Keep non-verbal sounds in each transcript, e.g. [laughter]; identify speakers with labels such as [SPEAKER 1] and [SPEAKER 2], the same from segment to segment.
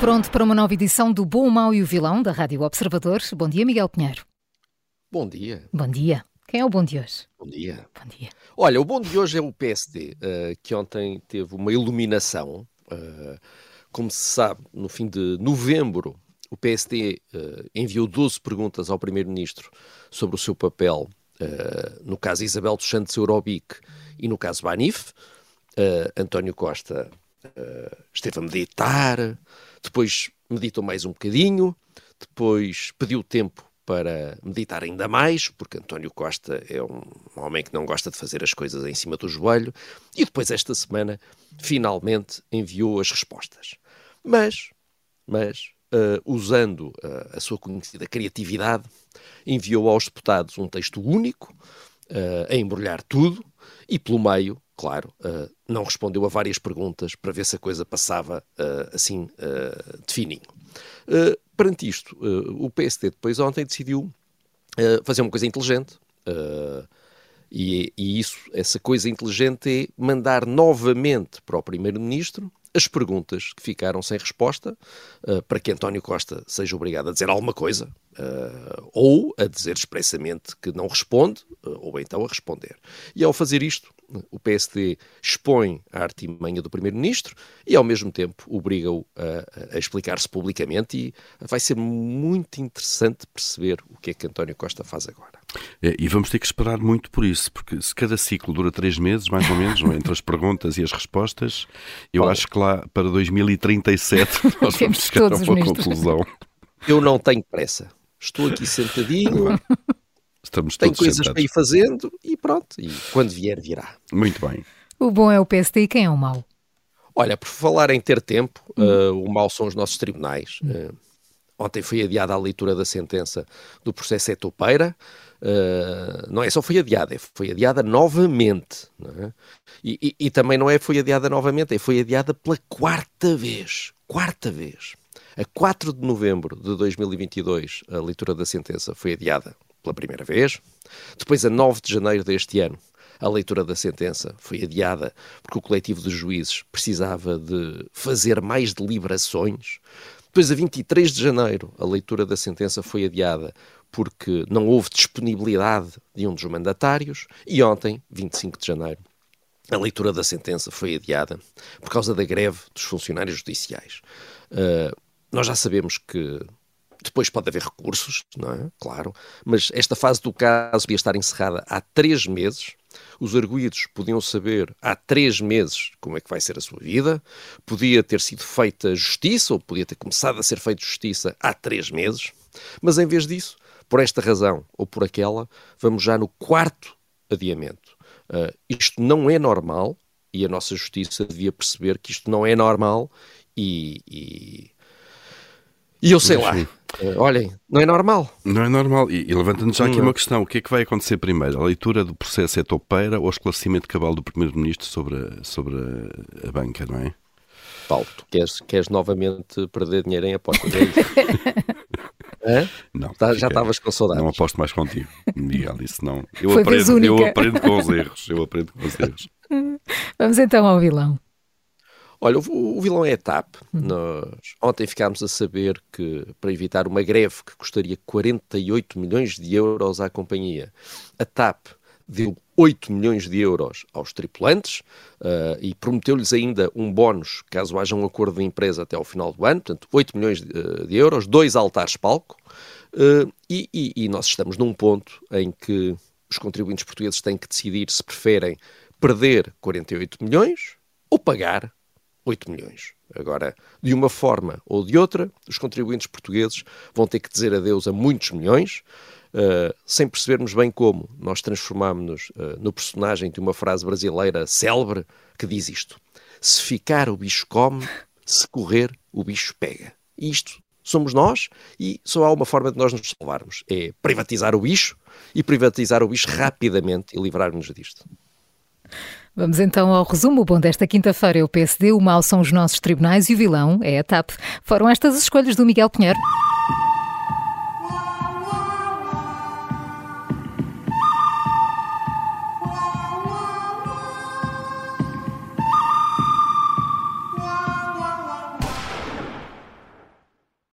[SPEAKER 1] Pronto para uma nova edição do Bom, o Mau e o Vilão da Rádio Observador. Bom dia, Miguel Pinheiro.
[SPEAKER 2] Bom dia.
[SPEAKER 1] Bom dia. Quem é o bom de hoje?
[SPEAKER 2] Bom dia.
[SPEAKER 1] Bom dia.
[SPEAKER 2] Olha, o bom de hoje é o PSD, uh, que ontem teve uma iluminação. Uh, como se sabe, no fim de novembro, o PSD uh, eh, enviou 12 perguntas ao Primeiro-Ministro sobre o seu papel no caso Isabel dos Santos Eurobic e no caso Banif. António Costa esteve a meditar, depois meditou mais um bocadinho, depois pediu tempo para meditar ainda mais, porque António Costa é um homem que não gosta de fazer as coisas em cima do joelho, e depois esta semana finalmente enviou as respostas. Mas, mas uh, usando uh, a sua conhecida criatividade, enviou aos deputados um texto único, uh, a embrulhar tudo, e pelo meio claro, uh, não respondeu a várias perguntas para ver se a coisa passava uh, assim uh, de fininho. perante isto, o PSD depois ontem decidiu fazer uma coisa inteligente. E, e, isso, essa coisa inteligente é mandar novamente para o Primeiro-Ministro as perguntas que ficaram sem resposta, uh, para que António Costa seja obrigado a dizer alguma coisa, uh, ou a dizer expressamente que não responde, uh, ou então a responder. E ao fazer isto, o PSD expõe a artimanha do Primeiro-Ministro e, ao mesmo tempo, obriga-o a, a explicar-se publicamente e vai ser muito interessante perceber o que é que António Costa faz agora.
[SPEAKER 3] É, e vamos ter que esperar muito por isso, porque se cada ciclo dura três meses, mais ou menos, é? entre as perguntas e as respostas, eu Bom, acho que lá para 2037 [laughs] nós vamos chegar a uma conclusão.
[SPEAKER 2] Eu não tenho pressa. Estou aqui sentadinho, [laughs] Estamos Tem coisas sentados. para ir fazendo e pronto. E quando vier, virá.
[SPEAKER 3] Muito bem.
[SPEAKER 1] O bom é o PSD e quem é o mau?
[SPEAKER 2] Olha, por falar em ter tempo, uh, o mau são os nossos tribunais. Uh, ontem foi adiada a leitura da sentença do processo Etopeira. Uh, não é só foi adiada, é foi adiada novamente. É? E, e, e, também não é foi adiada novamente, é foi adiada pela quarta vez. Quarta vez. A 4 de novembro de 2022, a leitura da sentença foi adiada pela primeira vez. Depois, a 9 de janeiro deste ano, a leitura da sentença foi adiada porque o coletivo de juízes precisava de fazer mais deliberações. Depois, a 23 de janeiro, a leitura da sentença foi adiada porque não houve disponibilidade de um dos mandatários. E ontem, 25 de janeiro, a leitura da sentença foi adiada por causa da greve dos funcionários judiciais. Uh, nós já sabemos que depois pode haver recursos, não é? Claro. Mas esta fase do caso podia estar encerrada há três meses. Os arguídos podiam saber há três meses como é que vai ser a sua vida. Podia ter sido feita justiça, ou podia ter começado a ser feita justiça há três meses. Mas em vez disso, por esta razão ou por aquela, vamos já no quarto adiamento. Uh, isto não é normal e a nossa justiça devia perceber que isto não é normal e, e e eu sei lá. Uh, olhem, não é normal.
[SPEAKER 3] Não é normal. E, e levantando já aqui uma questão: o que é que vai acontecer primeiro? A leitura do processo é topeira ou o esclarecimento cabal do Primeiro-Ministro sobre, a, sobre a, a, banca, não é?
[SPEAKER 2] Paulo, tu queres, queres novamente perder dinheiro em apostas?
[SPEAKER 3] É [laughs] Não,
[SPEAKER 2] tá, já estavas com saudades.
[SPEAKER 3] Não aposto mais contigo, Miguel. Isso não. Eu, aprendo, eu aprendo com os erros. Eu aprendo com os erros. [laughs]
[SPEAKER 1] Vamos então ao vilão.
[SPEAKER 2] Olha, o, o vilão é a TAP. Hum. Nós ontem ficámos a saber que, para evitar uma greve que custaria 48 milhões de euros à companhia, a TAP deu 8 milhões de euros aos tripulantes uh, e prometeu-lhes ainda um bónus caso haja um acordo de empresa até ao final do ano, portanto 8 milhões de, de euros, dois altares palco uh, e, e, e, nós estamos num ponto em que os contribuintes portugueses têm que decidir se preferem perder 48 milhões ou pagar 8 milhões. Agora, de uma forma ou de outra, os contribuintes portugueses vão ter que dizer adeus a muitos milhões. uh, sem percebermos bem como, nós transformámos-nos uh, no personagem de uma frase brasileira célebre que diz isto: Se ficar, o bicho come, se correr, o bicho pega. E isto somos nós e só há uma forma de nós nos salvarmos: é privatizar o bicho e privatizar o bicho rapidamente e livrar-nos disto.
[SPEAKER 1] Vamos então ao resumo. Bom desta quinta-feira é o PSD, o mal são os nossos tribunais e o vilão é a TAP. Foram estas as escolhas do Miguel Pinheiro.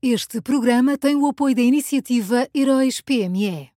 [SPEAKER 1] Este programa tem o apoio da iniciativa Heróis PME.